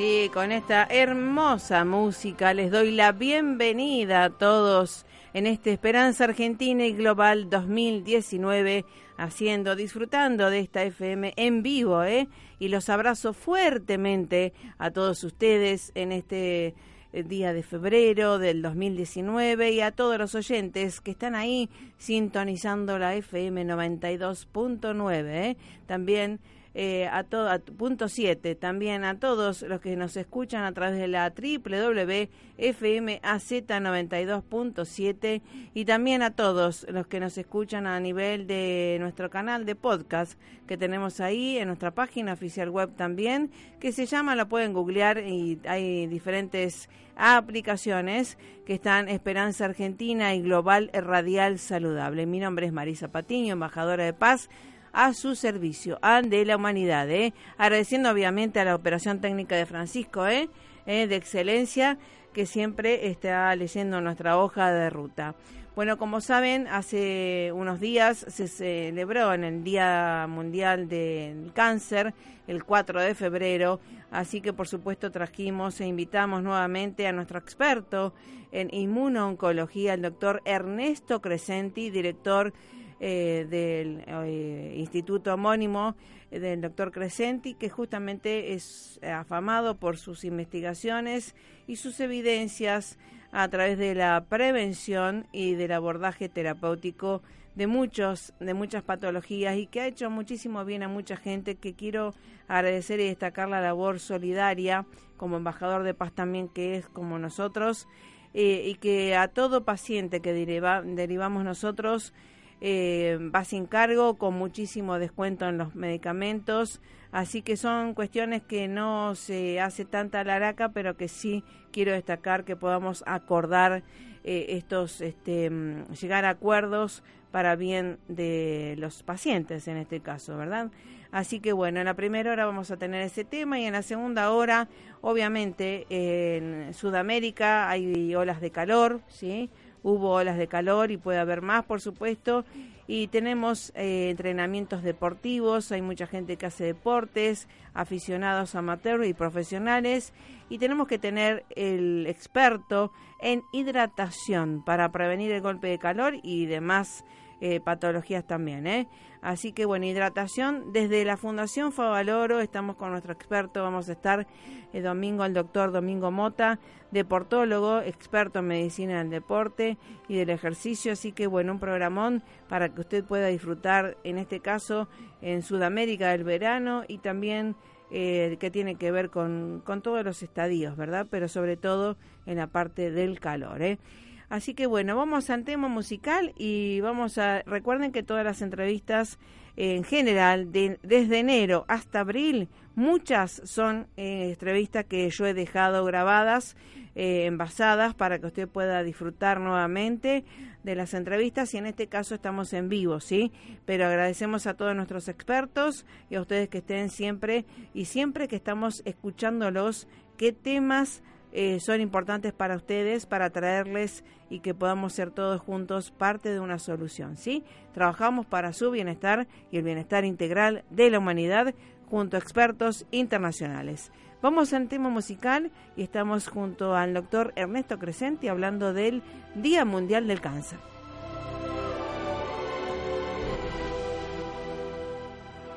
Sí, con esta hermosa música les doy la bienvenida a todos en este Esperanza Argentina y Global 2019, haciendo, disfrutando de esta FM en vivo, ¿eh? Y los abrazo fuertemente a todos ustedes en este eh, día de febrero del 2019 y a todos los oyentes que están ahí sintonizando la FM 92.9, ¿eh? También eh, a todo punto 7 también a todos los que nos escuchan a través de la www.fmaz92.7 y también a todos los que nos escuchan a nivel de nuestro canal de podcast que tenemos ahí en nuestra página oficial web también que se llama, la pueden googlear y hay diferentes aplicaciones que están Esperanza Argentina y Global Radial Saludable. Mi nombre es Marisa Patiño, embajadora de paz a su servicio, de la humanidad, ¿eh? agradeciendo obviamente a la operación técnica de Francisco, ¿eh? ¿eh? de excelencia, que siempre está leyendo nuestra hoja de ruta. Bueno, como saben, hace unos días se celebró en el Día Mundial del Cáncer, el 4 de febrero, así que por supuesto trajimos e invitamos nuevamente a nuestro experto en inmunooncología, el doctor Ernesto Crescenti, director eh, del eh, instituto homónimo eh, del doctor Crescenti, que justamente es afamado por sus investigaciones y sus evidencias a través de la prevención y del abordaje terapéutico de muchos de muchas patologías y que ha hecho muchísimo bien a mucha gente que quiero agradecer y destacar la labor solidaria como embajador de paz también que es como nosotros y que a todo paciente que derivamos nosotros eh, va sin cargo con muchísimo descuento en los medicamentos. Así que son cuestiones que no se hace tanta laraca, pero que sí quiero destacar que podamos acordar eh, estos, este, mm, llegar a acuerdos para bien de los pacientes en este caso, ¿verdad? Así que bueno, en la primera hora vamos a tener ese tema y en la segunda hora, obviamente, en Sudamérica hay olas de calor, ¿sí? Hubo olas de calor y puede haber más, por supuesto. Y tenemos eh, entrenamientos deportivos, hay mucha gente que hace deportes, aficionados amateurs y profesionales. Y tenemos que tener el experto en hidratación para prevenir el golpe de calor y demás eh, patologías también. ¿eh? Así que bueno, hidratación desde la Fundación Favaloro, estamos con nuestro experto, vamos a estar el domingo el doctor Domingo Mota, deportólogo, experto en medicina del deporte y del ejercicio, así que bueno, un programón para que usted pueda disfrutar en este caso en Sudamérica del verano y también eh, que tiene que ver con, con todos los estadios, ¿verdad? Pero sobre todo en la parte del calor, ¿eh? Así que bueno, vamos al tema musical y vamos a, recuerden que todas las entrevistas en general, desde enero hasta abril, muchas son eh, entrevistas que yo he dejado grabadas, eh, envasadas, para que usted pueda disfrutar nuevamente de las entrevistas y en este caso estamos en vivo, ¿sí? Pero agradecemos a todos nuestros expertos y a ustedes que estén siempre y siempre que estamos escuchándolos, qué temas eh, son importantes para ustedes, para traerles y que podamos ser todos juntos parte de una solución. ¿sí? Trabajamos para su bienestar y el bienestar integral de la humanidad junto a expertos internacionales. Vamos al tema musical y estamos junto al doctor Ernesto Crescenti hablando del Día Mundial del Cáncer.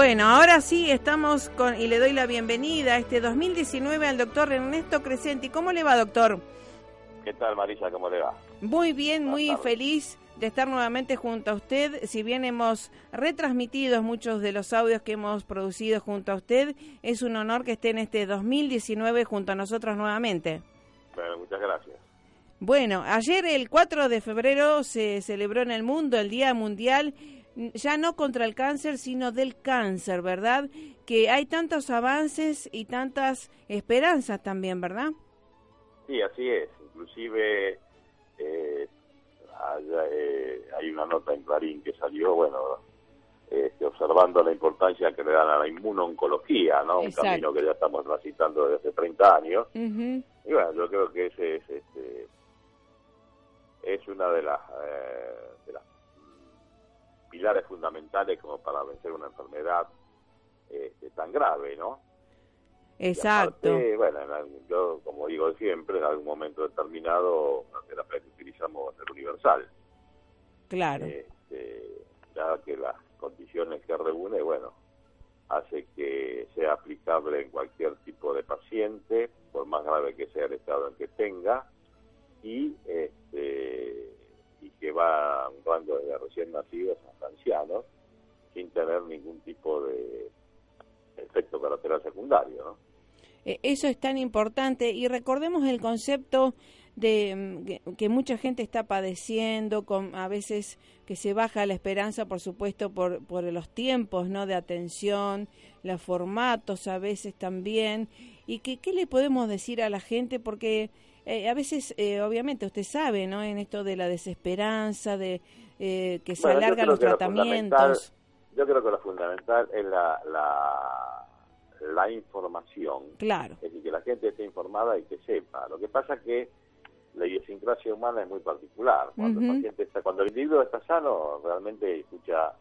Bueno, ahora sí estamos con y le doy la bienvenida a este 2019 al doctor Ernesto Crescenti. ¿Cómo le va, doctor? ¿Qué tal, Marisa? ¿Cómo le va? Muy bien, muy feliz de estar nuevamente junto a usted. Si bien hemos retransmitido muchos de los audios que hemos producido junto a usted, es un honor que esté en este 2019 junto a nosotros nuevamente. Bueno, muchas gracias. Bueno, ayer el 4 de febrero se celebró en el mundo el Día Mundial ya no contra el cáncer, sino del cáncer, ¿verdad? Que hay tantos avances y tantas esperanzas también, ¿verdad? Sí, así es. Inclusive eh, eh, hay una nota en Clarín que salió, bueno, este, observando la importancia que le dan a la inmunoncología, ¿no? Un camino que ya estamos transitando desde hace 30 años. Y bueno, yo creo que ese es, este, es una de las, eh, de las pilares fundamentales como para vencer una enfermedad este, tan grave, ¿no? Exacto. bueno, yo como digo siempre, en algún momento determinado la terapia que utilizamos va a ser universal. Claro. Este, ya que las condiciones que reúne, bueno, hace que sea aplicable en cualquier tipo de paciente, por más grave que sea el estado en que tenga, y este, y que va a un rango de recién nacidos hasta ancianos sin tener ningún tipo de efecto colateral secundario. Eh, eso es tan importante y recordemos el concepto de mm, que, mucha gente está padeciendo, con a veces que se baja la esperanza, por supuesto, por, por los tiempos ¿no? de atención, los formatos a veces también, y que qué le podemos decir a la gente porque eh, a veces, eh, obviamente, usted sabe, ¿no? En esto de la desesperanza, de eh, que se alargan los tratamientos. Yo creo que lo fundamental es la, la, la, información. Claro. Es decir, que la gente esté informada y que sepa. Lo que pasa es que la idiosincrasia humana es muy particular. Cuando, el paciente está, cuando el individuo está sano, realmente escucha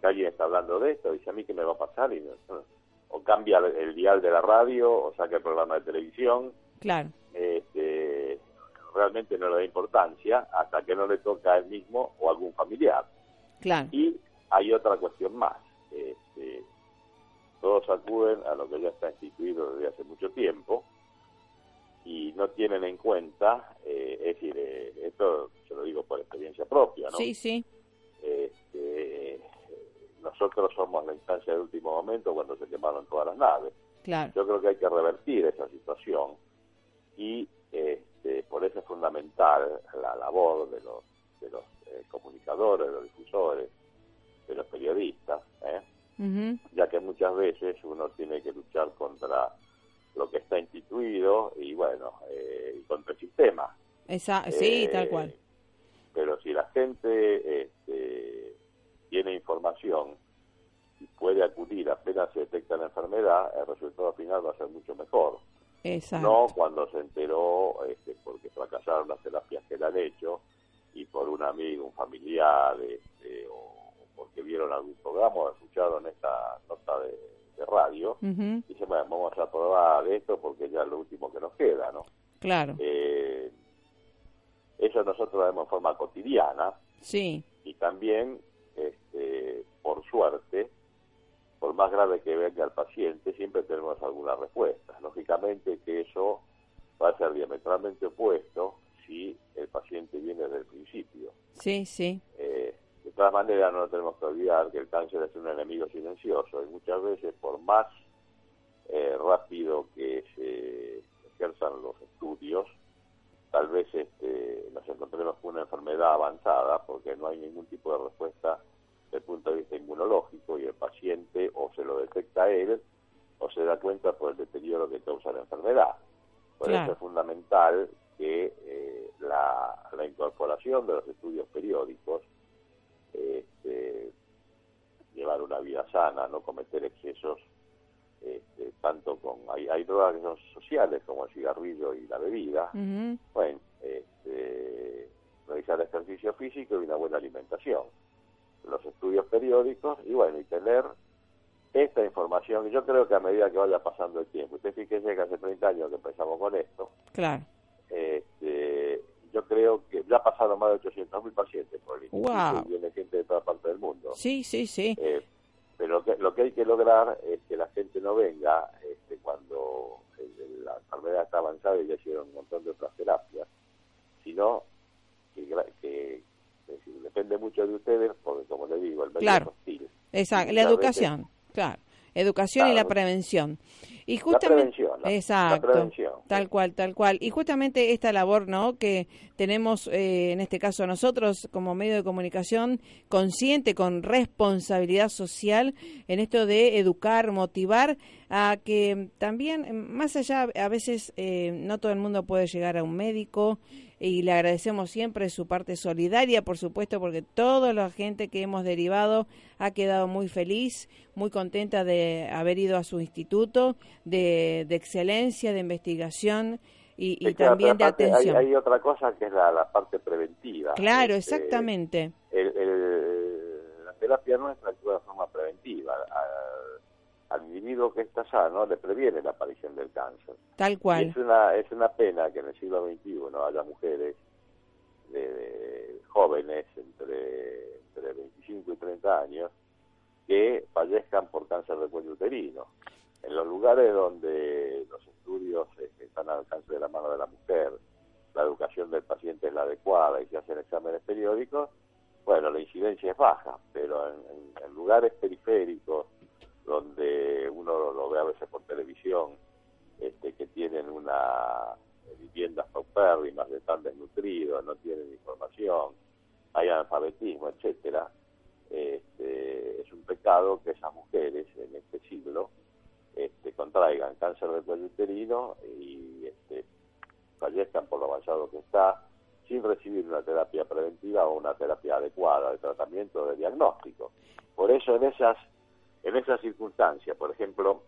que alguien está hablando de esto, dice a mí qué me va a pasar, y o cambia el dial de la radio, o saca el programa de televisión. Claro realmente no le da importancia hasta que no le toca a él mismo o a algún familiar. Claro. Y hay otra cuestión más. Este, todos acuden a lo que ya está instituido desde hace mucho tiempo y no tienen en cuenta, eh, es decir, eh, esto se lo digo por experiencia propia, ¿no? Sí, sí. Este, nosotros somos la instancia de último momento cuando se quemaron todas las naves. Claro. Yo creo que hay que revertir esa situación y este, por eso es fundamental la labor de los, de los eh, comunicadores, de los difusores, de los periodistas, ¿eh? ya que muchas veces uno tiene que luchar contra lo que está instituido y bueno, eh, contra el sistema. Esa, sí, tal cual. Pero si la gente este, tiene información y puede acudir apenas se detecta la enfermedad, el resultado final va a ser mucho mejor. No cuando se enteró este, porque fracasaron las terapias que le han hecho y por un amigo, un familiar, este, o porque vieron algún programa o escucharon esta nota de, radio, y dicen, bueno, vamos a probar esto porque ya es lo último que nos queda, ¿no? Claro. Eh, eso nosotros lo vemos en forma cotidiana. Sí. Y también, este, por suerte, por más grave que venga el paciente, siempre tenemos alguna respuesta. Lógicamente que eso va a ser diametralmente opuesto si el paciente viene desde el principio. Sí, sí. Eh, de todas maneras, no tenemos que olvidar que el cáncer es un enemigo silencioso y muchas veces, por más eh, rápido que se ejerzan los estudios, tal vez este, nos encontremos con una enfermedad avanzada porque no hay ningún tipo de respuesta desde el punto de vista inmunológico y el paciente o se lo detecta él o se da cuenta por el deterioro que causa la enfermedad. Por eso es fundamental que eh, la, incorporación de los estudios periódicos, este, llevar una vida sana, no cometer excesos, este, tanto con... Hay, hay drogas que son sociales como el cigarrillo y la bebida. Bueno, este, realizar ejercicio físico y una buena alimentación los estudios periódicos y bueno, y tener esta información. Yo creo que a medida que vaya pasando el tiempo, usted fíjese que hace 30 años que empezamos con esto. Claro. Este, yo creo que ya pasaron más de 800 mil pacientes por el instituto y viene gente de toda parte del mundo. Sí, sí, sí. Eh, pero lo que hay que lograr es que la gente no venga este, cuando la enfermedad está avanzada y ya hicieron un montón de otras terapias, sino que, depende mucho de ustedes, porque como le digo, el medio claro. hostil. Exacto, la educación, claro. Educación y la prevención. Y justamente, exacto, tal cual, tal cual. Y justamente esta labor, ¿no? Que tenemos, eh, en este caso nosotros como medio de comunicación, consciente, con responsabilidad social, en esto de educar, motivar a que también, más allá, a veces eh, no todo el mundo puede llegar a un médico, y le agradecemos siempre su parte solidaria, por supuesto, porque toda la gente que hemos derivado ha quedado muy feliz, muy contenta de haber ido a su instituto de, excelencia, de investigación y, también de atención. Hay, otra cosa que es la, parte preventiva. Claro, este, exactamente. la terapia nuestra actúa de forma preventiva al individuo que está sano le previene la aparición del cáncer. Tal cual. es una, es una pena que en el siglo XXI haya mujeres de, jóvenes entre, entre 25 y 30 años que fallezcan por cáncer de cuello uterino. En los lugares donde los estudios este, están al alcance de la mano de la mujer, la educación del paciente es la adecuada y se hacen exámenes periódicos, bueno, la incidencia es baja, pero en lugares periféricos, donde uno lo ve a veces por televisión, este, que tienen una viviendas paupérrimas, están desnutridos, no tienen información, hay analfabetismo, etcétera. Este, es un pecado que esas mujeres en este siglo este, contraigan cáncer de cuello uterino y este, fallezcan por lo avanzado que está sin recibir una terapia preventiva o una terapia adecuada de tratamiento de diagnóstico. Por eso en esas en esas circunstancias, por ejemplo,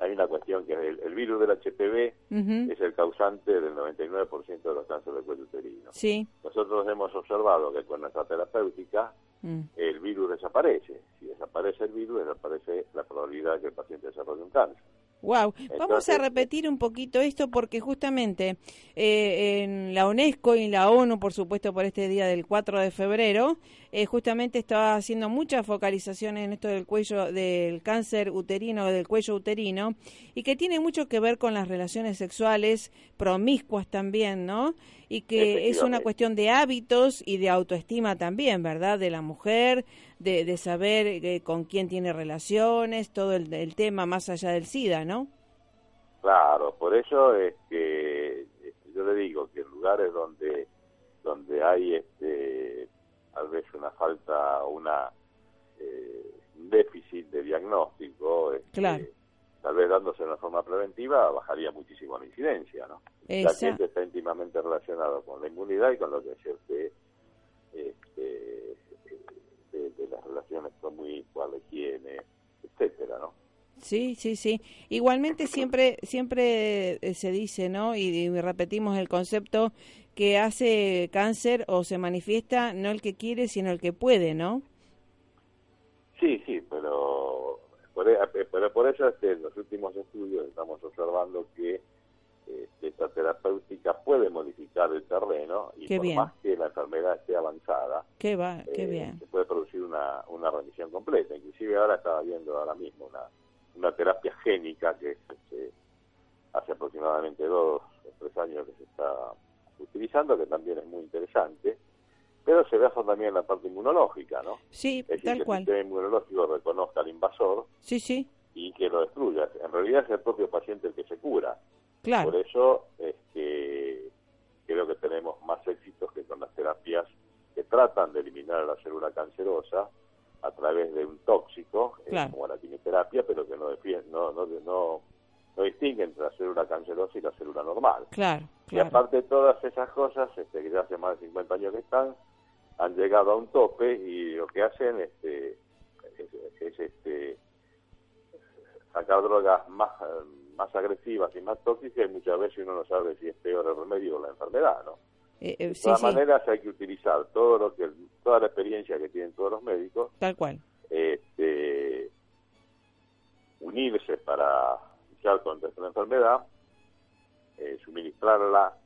hay una cuestión que el, virus del HPV es el causante del 99% de los cánceres de cuello uterino. Sí. Nosotros hemos observado que con nuestra terapéutica mm. el virus desaparece. Si desaparece el virus, desaparece la probabilidad de que el paciente desarrolle un cáncer. Wow, vamos a repetir un poquito esto porque justamente eh, en la UNESCO y en la ONU, por supuesto, por este día del 4 de febrero, eh, justamente estaba haciendo muchas focalizaciones en esto del cuello, del cáncer uterino, del cuello uterino, y que tiene mucho que ver con las relaciones sexuales promiscuas también, ¿no? Y que es una cuestión de hábitos y de autoestima también, ¿verdad? De la mujer, de, de saber eh, con quién tiene relaciones, todo el, tema más allá del SIDA, ¿no? Claro, por eso es que este, yo le digo que en lugares donde donde hay este tal vez una falta una eh, un déficit de diagnóstico este, tal vez dándose de una forma preventiva bajaría muchísimo la incidencia no la gente está íntimamente relacionado con la inmunidad y con lo que es usted este, de, las relaciones con muy la higiene etcétera no Sí, sí, sí. Igualmente siempre siempre eh, se dice, ¿no? Y, repetimos el concepto que hace cáncer o se manifiesta no el que quiere, sino el que puede, ¿no? Sí, sí, pero pero por eso este, en los últimos estudios estamos observando que este, esta terapéutica puede modificar el terreno y por más que la enfermedad esté avanzada, qué va, qué eh, bien. se puede producir una, una remisión completa. Inclusive ahora estaba viendo ahora mismo una una terapia génica que este, hace aproximadamente dos o tres años que se está utilizando, que también es muy interesante, pero se basa también en la parte inmunológica, ¿no? Sí, es tal que cual. el sistema inmunológico reconozca al invasor sí, sí. y que lo destruya. En realidad es el propio paciente el que se cura. Claro. Por eso es que creo que tenemos más éxitos que con las terapias que tratan de eliminar la célula cancerosa, a través de un tóxico, eh, como la quimioterapia, pero que no, no, no, no, no distingue entre la célula cancerosa y la célula normal. Claro, Y aparte de todas esas cosas, este, que ya hace más de 50 años que están, han llegado a un tope y lo que hacen este, es, este, sacar drogas más, más agresivas y más tóxicas y muchas veces uno no sabe si es peor el remedio o la enfermedad, ¿no? Eh, eh, de todas maneras hay que utilizar todo lo que toda la experiencia que tienen todos los médicos tal cual este, unirse para luchar contra esta enfermedad eh, suministrarla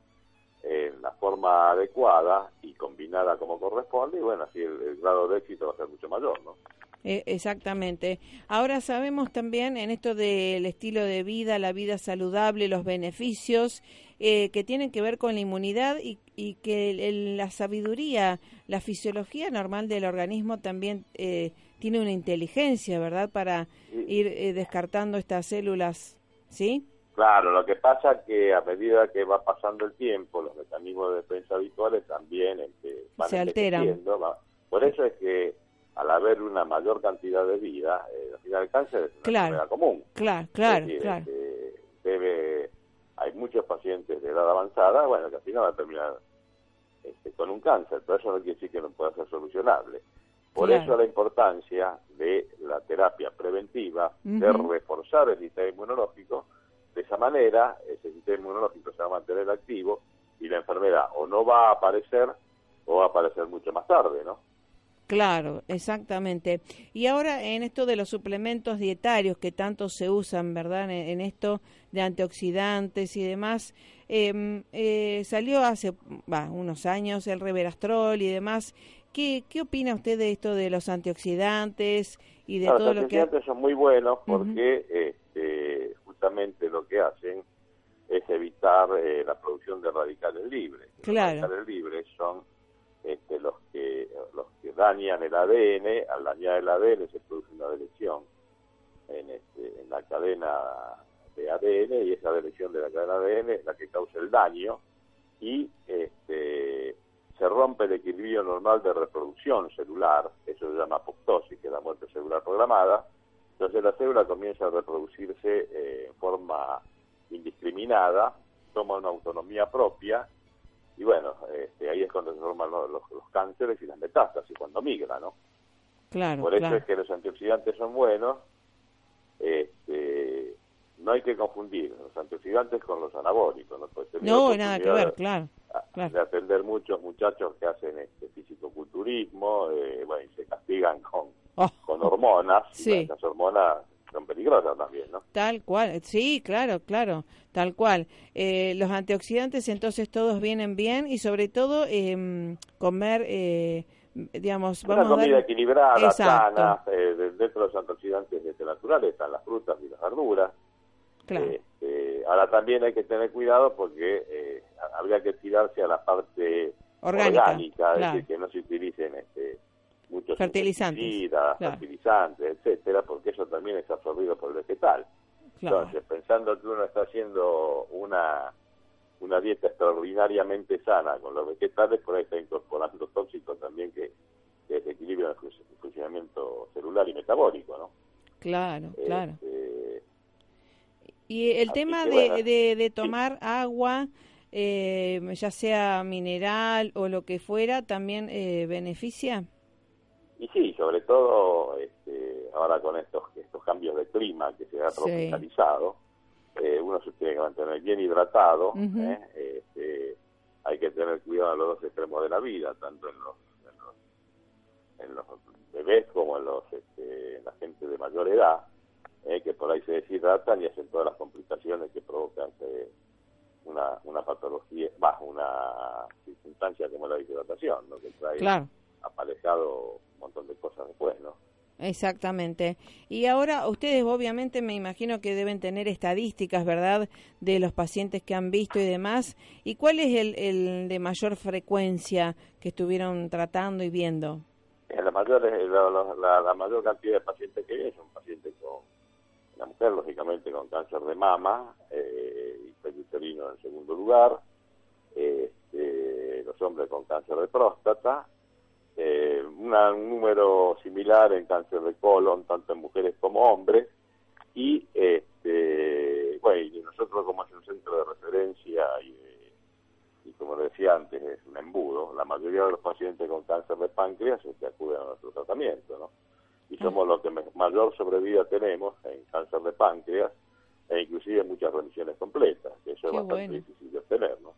en la forma adecuada y combinada como corresponde y bueno así el grado de éxito va a ser mucho mayor no eh, exactamente. Ahora sabemos también en esto del estilo de vida, la vida saludable, los beneficios eh, que tienen que ver con la inmunidad y, y que la sabiduría, la fisiología normal del organismo también eh, tiene una inteligencia, ¿verdad? Para ir descartando estas células, ¿sí? Claro, lo que pasa es que a medida que va pasando el tiempo, los mecanismos de defensa habituales también este, van se alteran. Por eso es que al haber una mayor cantidad de vida, eh, al final el cáncer es una claro, enfermedad común. Claro, claro, claro. Este, debe, hay muchos pacientes de edad avanzada, bueno, que al final van a terminar este, con un cáncer, pero eso no quiere decir que no pueda ser solucionable. Por eso la importancia de la terapia preventiva, de reforzar el sistema inmunológico, de esa manera ese sistema inmunológico se va a mantener activo y la enfermedad o no va a aparecer o va a aparecer mucho más tarde, ¿no? Claro, exactamente. Y ahora en esto de los suplementos dietarios que tanto se usan, ¿verdad? En, esto de antioxidantes y demás, em, eh, salió hace unos años el reverastrol y demás. ¿Qué, ¿Qué opina usted de esto de los antioxidantes y de todo lo que... Los antioxidantes son muy buenos porque este, justamente lo que hacen es evitar eh, la producción de radicales libres. Claro. Los radicales libres son este, los que los que dañan el ADN, al dañar el ADN se produce una delección en, este, en la cadena de ADN y esa delección de la cadena de ADN es la que causa el daño y este, se rompe el equilibrio normal de reproducción celular, eso se llama apoptosis, que es la muerte celular programada, entonces la célula comienza a reproducirse eh, en forma indiscriminada, toma una autonomía propia y bueno, este, ahí es cuando se forman los, los, cánceres y las metástasis, cuando migra, ¿no? Claro, Por eso es que los antioxidantes son buenos, este, no hay que confundir los antioxidantes con los anabólicos. No, pues, no nada que ver, claro, De atender muchos muchachos que hacen este fisicoculturismo, eh, bueno, y se castigan con, oh. con hormonas, sí. y las hormonas son peligrosas también, ¿no? Tal cual, sí, claro, claro, tal cual. Eh, los antioxidantes entonces todos vienen bien y sobre todo eh, comer, eh, digamos, vamos Una comida equilibrada, sana, eh, dentro de los antioxidantes este, naturales están las frutas y las verduras. Claro. Este, ahora también hay que tener cuidado porque eh, habría que tirarse a la parte orgánica, es decir, que no se utilicen este, muchos fertilizantes, fertilizantes, etcétera, porque eso también es absorbido por el vegetal. Entonces, pensando que uno está haciendo una una dieta extraordinariamente sana con los vegetales, por ahí está incorporando tóxicos también que, que desequilibran el funcionamiento celular y metabólico, ¿no? Claro, claro. Este, y el tema de, de, tomar agua, eh, ya sea mineral o lo que fuera, también eh, beneficia. Y sí, sobre todo este, ahora con estos estos cambios de clima que se ha tropicalizado, eh, uno se tiene que mantener bien hidratado, este, hay que tener cuidado en los dos extremos de la vida, tanto en los, en los, bebés como en los este, en la gente de mayor edad, que por ahí se deshidratan y hacen todas las complicaciones que provocan una, una patología, bajo una circunstancia como la deshidratación, ¿no? que trae aparejado un montón de cosas después, ¿no? Exactamente. Y ahora ustedes obviamente me imagino que deben tener estadísticas, ¿verdad?, de los pacientes que han visto y demás. ¿Y cuál es el, el de mayor frecuencia que estuvieron tratando y viendo? La mayor, la, la, mayor cantidad de pacientes que hay son pacientes con, la mujer lógicamente con cáncer de mama, eh, uterino en segundo lugar, este, los hombres con cáncer de próstata, eh, un número similar en cáncer de colon, tanto en mujeres como hombres, y este, bueno, nosotros como es un centro de referencia y, como decía antes, es un embudo, la mayoría de los pacientes con cáncer de páncreas que acuden a nuestro tratamiento, ¿no? Y somos los que mayor sobrevida tenemos en cáncer de páncreas, e inclusive muchas remisiones completas, que eso es bastante difícil de obtener, ¿no?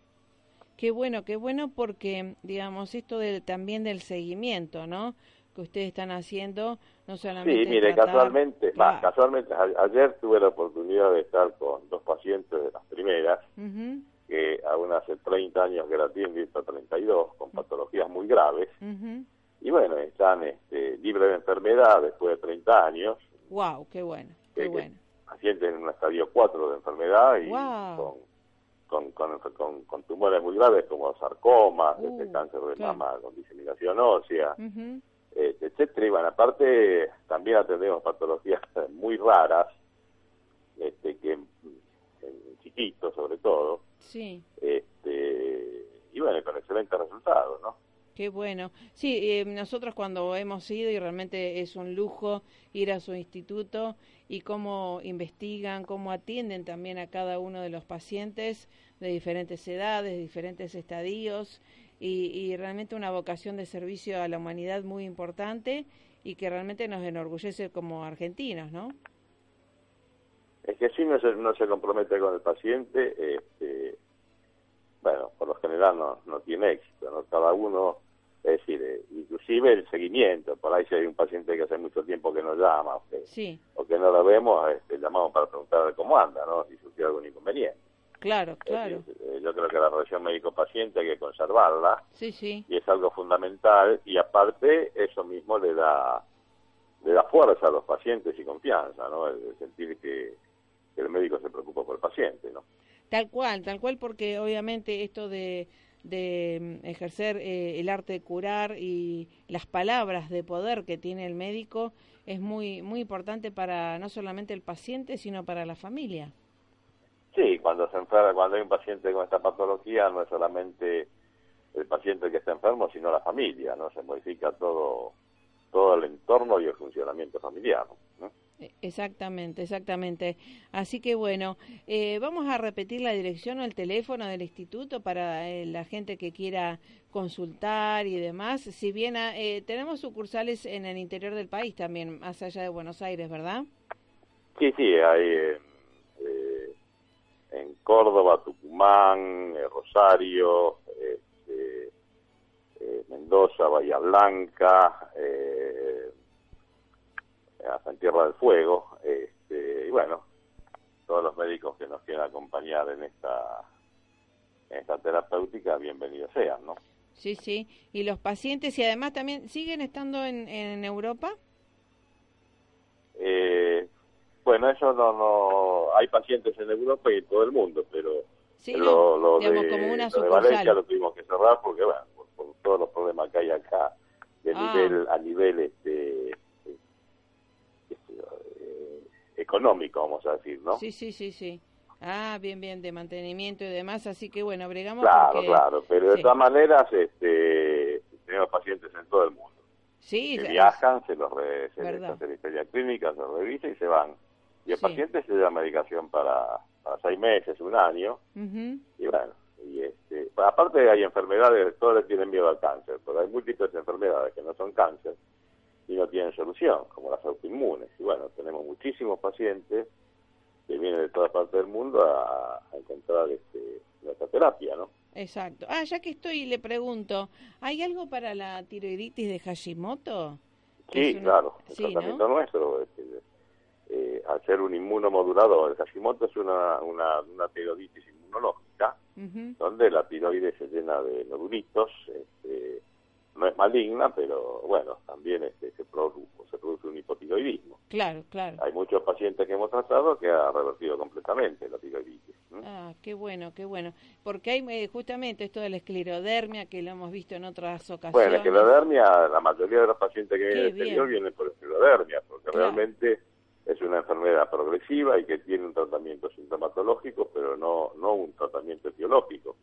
Qué bueno, qué bueno porque, digamos, esto del, también del seguimiento, ¿no? Que ustedes están haciendo, no solamente... Sí, mire, casualmente, casualmente, ayer tuve la oportunidad de estar con dos pacientes de las primeras, que aún hace 30 años que la tienen, y 32, con patologías muy graves, y bueno, están este, libres de enfermedad después de 30 años. ¡Wow! ¡Qué bueno! ¡Qué bueno! pacientes en un estadio 4 de enfermedad y con, con, con, tumores muy graves como sarcomas, este uh, cáncer de mama con diseminación ósea, este, etcétera. Y bueno, aparte también atendemos patologías muy raras, este, que en, chiquitos sobre todo. Sí. Este, y bueno, con excelentes resultados, ¿no? Qué bueno. Sí, eh, nosotros cuando hemos ido y realmente es un lujo ir a su instituto y cómo investigan, cómo atienden también a cada uno de los pacientes de diferentes edades, diferentes estadios y, y realmente una vocación de servicio a la humanidad muy importante y que realmente nos enorgullece como argentinos, ¿no? Es que si no se, no se compromete con el paciente, este, bueno, por lo general no, no tiene éxito, ¿no? Cada uno es decir, eh, inclusive el seguimiento, por ahí si hay un paciente que hace mucho tiempo que nos llama o que, o que no lo vemos, este, llamamos para preguntar cómo anda, ¿no? si surgió algún inconveniente. Claro, claro. Eh, yo creo que la relación médico-paciente hay que conservarla. Sí, sí. Y es algo fundamental y aparte eso mismo le da le da fuerza a los pacientes y confianza, ¿no? El, sentir que, que el médico se preocupa por el paciente, ¿no? Tal cual, tal cual, porque obviamente esto de de mm, ejercer eh, el arte de curar y las palabras de poder que tiene el médico es muy muy importante para no solamente el paciente sino para la familia. Sí, cuando se enferma, cuando hay un paciente con esta patología no es solamente el paciente que está enfermo, sino la familia, no se modifica todo todo el entorno y el funcionamiento familiar. ¿no? E, exactamente, exactamente. Así que bueno, eh, vamos a repetir la dirección o el teléfono del instituto para eh, la gente que quiera consultar y demás. Si bien ah, eh, tenemos sucursales en el interior del país también, más allá de Buenos Aires, ¿verdad? Sí, sí, hay en Córdoba, Tucumán, Rosario, este, Mendoza, Bahía Blanca. Eh, hasta en Tierra del Fuego, este, y bueno, todos los médicos que nos quieran acompañar en esta, en esta terapéutica, bienvenidos sean, ¿no? Sí, sí, y los pacientes, y además también, ¿siguen estando en, en Europa? Eh, bueno, eso no, no, hay pacientes en Europa y en todo el mundo, pero sí, lo, de, como una lo de Valencia lo tuvimos que cerrar porque, bueno, por, todos los problemas que hay acá de ah. nivel, a nivel este económico, vamos a decir, ¿no? Sí, sí, sí, sí. Ah, bien, bien, de mantenimiento y demás, así que bueno, bregamos Claro, claro, pero de todas maneras este, tenemos pacientes en todo el mundo. Sí, que viajan, se los re, se les hace la historia clínica, se los revisa y se van. Y el paciente se da medicación para, para seis meses, un año, y bueno, y este, aparte hay enfermedades, todos tienen miedo al cáncer, pero hay múltiples enfermedades que no son cáncer y no tienen solución, como las autoinmunes. Y bueno, tenemos muchísimos pacientes que vienen de todas partes del mundo a, encontrar este, nuestra terapia, ¿no? Exacto. Ah, ya que estoy, le pregunto, ¿hay algo para la tiroiditis de Hashimoto? Sí, claro, el tratamiento nuestro. Es, eh, al ser un inmunomodulador, el Hashimoto es una, una, una tiroiditis inmunológica, donde la tiroides se llena de nodulitos, este, no es maligna, pero bueno, también este, se, produce, se produce un hipotiroidismo. Claro, claro. Hay muchos pacientes que hemos tratado que ha revertido completamente la tiroiditis. Ah, qué bueno, qué bueno. Porque hay eh, justamente esto de la esclerodermia que lo hemos visto en otras ocasiones. Bueno, la esclerodermia, la mayoría de los pacientes que vienen del exterior vienen por esclerodermia, porque realmente es una enfermedad progresiva y que tiene un tratamiento sintomatológico, pero no, no un tratamiento etiológico.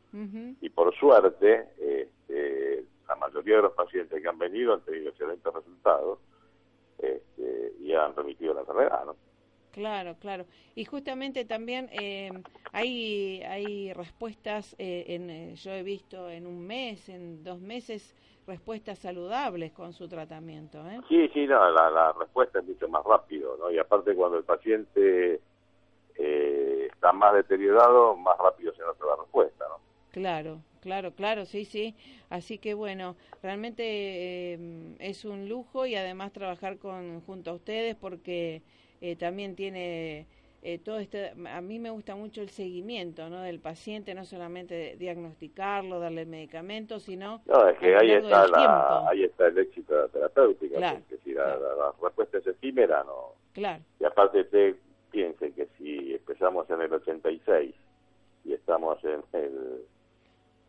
Y por suerte, este, la mayoría de los pacientes que han venido han tenido excelentes resultados este, y han remitido la enfermedad, ¿no? Claro, claro. Y justamente también eh, hay, hay respuestas, eh, en, eh, yo he visto en un mes, en dos meses, respuestas saludables con su tratamiento. ¿eh? Sí, sí, no, la, la respuesta es mucho más rápido, ¿no? Y aparte cuando el paciente está más deteriorado, más rápido se nota la respuesta, ¿no? Claro, claro, claro, sí, sí. Así que bueno, realmente eh, es un lujo y además trabajar con junto a ustedes porque eh, también tiene eh, todo este. A mí me gusta mucho el seguimiento, ¿no? Del paciente, no solamente diagnosticarlo, darle medicamentos, sino. No, es que ahí está la, ahí está el éxito de la terapéutica, claro, si la, respuesta es efímera, no. Claro. Y aparte usted piense que si empezamos en el 86 y estamos en el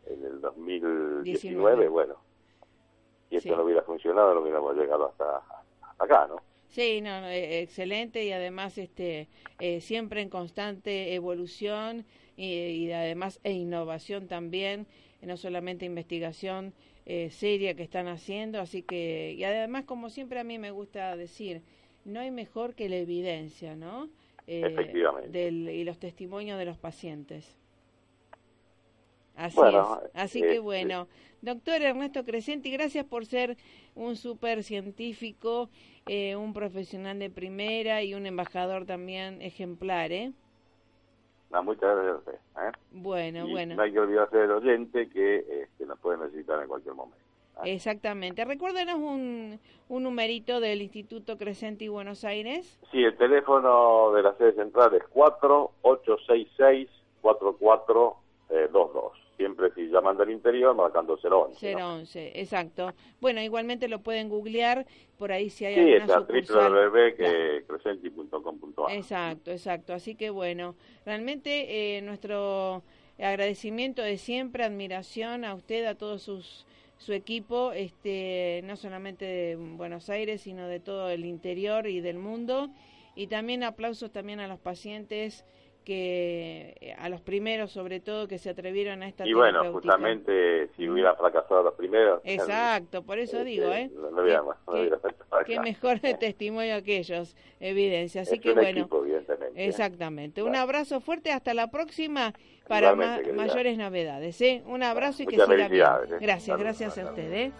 en el 2019, bueno, si esto no hubiera funcionado, no hubiéramos llegado hasta, acá, ¿no? Sí, no, eh, excelente y además este eh, siempre en constante evolución y, además e innovación también, no solamente investigación eh, seria que están haciendo, así que y además como siempre a mí me gusta decir, no hay mejor que la evidencia, ¿no? Efectivamente. Del, y los testimonios de los pacientes. Así es. Así que este bueno. Doctor Ernesto Crescenti, gracias por ser un súper científico, eh, un profesional de primera y un embajador también ejemplar, ¿eh? No, muchas gracias ¿eh? Bueno, bueno. No hay que olvidarse del oyente que este, nos puede necesitar en cualquier momento. ¿eh? Exactamente. Recuérdenos un, un numerito del Instituto Crescenti Buenos Aires. Sí, el teléfono de la sede central es 4866 4422 siempre si llaman del interior marcando 011. 011, exacto. Bueno, igualmente lo pueden googlear, por ahí si hay sí, alguna sucursal. www.crescenti.com.ar. Exacto, exacto. Así que bueno, realmente eh, nuestro agradecimiento de siempre, admiración a usted, a todos sus su equipo, este, no solamente de Buenos Aires, sino de todo el interior y del mundo. Y también aplausos también a los pacientes que a los primeros sobre todo que se atrevieron a esta y bueno justamente si hubiera fracasado los primeros exacto por eso este, digo eh no, no, no qué, mejor testimonio que ellos evidencia. Así que bueno exactamente. Un abrazo fuerte hasta la próxima para mayores novedades ¿eh? un abrazo y que siga bien. ¿eh? gracias gracias a usted ¿eh?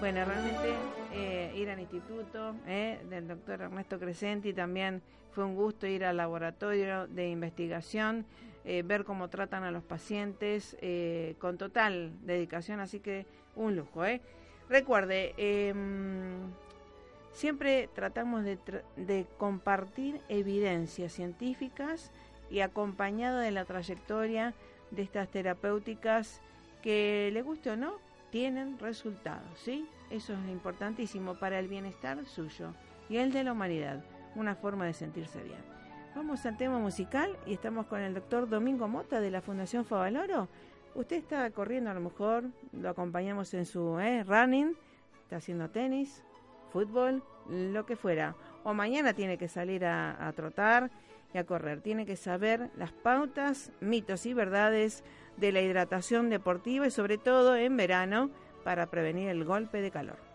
bueno realmente eh, ir al instituto eh, del doctor Ernesto Crescenti también fue un gusto ir al laboratorio de investigación, eh, ver cómo tratan a los pacientes con total dedicación, así que un lujo. Recuerde, em, siempre tratamos de, de compartir evidencias científicas y acompañado de la trayectoria de estas terapéuticas que, le guste o no, tienen resultados, ¿sí? Eso es importantísimo para el bienestar suyo y el de la humanidad una forma de sentirse bien. Vamos al tema musical y estamos con el doctor Domingo Mota de la Fundación Favaloro. Usted está corriendo a lo mejor, lo acompañamos en su eh, running, está haciendo tenis, fútbol, lo que fuera. o mañana tiene que salir a, trotar y a correr. Tiene que saber las pautas, mitos y verdades de la hidratación deportiva y sobre todo en verano para prevenir el golpe de calor.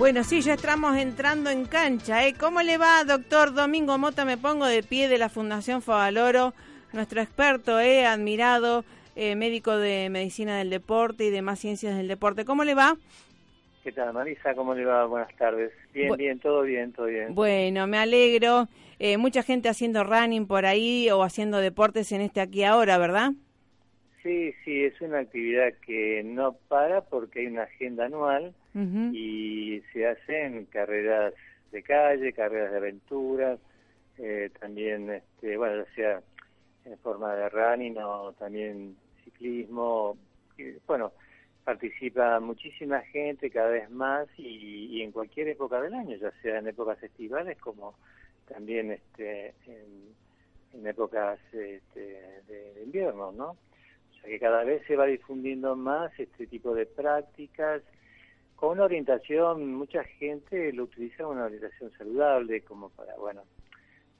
Bueno, sí, ya estamos entrando en cancha. ¿eh? ¿Cómo le va, doctor Domingo Mota? Me pongo de pie de la Fundación Favaloro, nuestro experto, ¿eh? admirado, eh, médico de medicina del deporte y demás ciencias del deporte. ¿Cómo le va? ¿Qué tal, Marisa? ¿Cómo le va? Buenas tardes. Bien, bien, todo bien, todo bien. Bueno, me alegro. Eh, mucha gente haciendo running por ahí o haciendo deportes en este aquí ahora, ¿verdad? Sí, sí, es una actividad que no para porque hay una agenda anual y se hacen carreras de calle, carreras de aventuras, eh, también, este, bueno, ya sea en forma de running o también ciclismo. bueno, participa muchísima gente cada vez más y, en cualquier época del año, ya sea en épocas estivales como también este, en, épocas este, de invierno, ¿no? Que cada vez se va difundiendo más este tipo de prácticas con una orientación, mucha gente lo utiliza una orientación saludable, como para, bueno,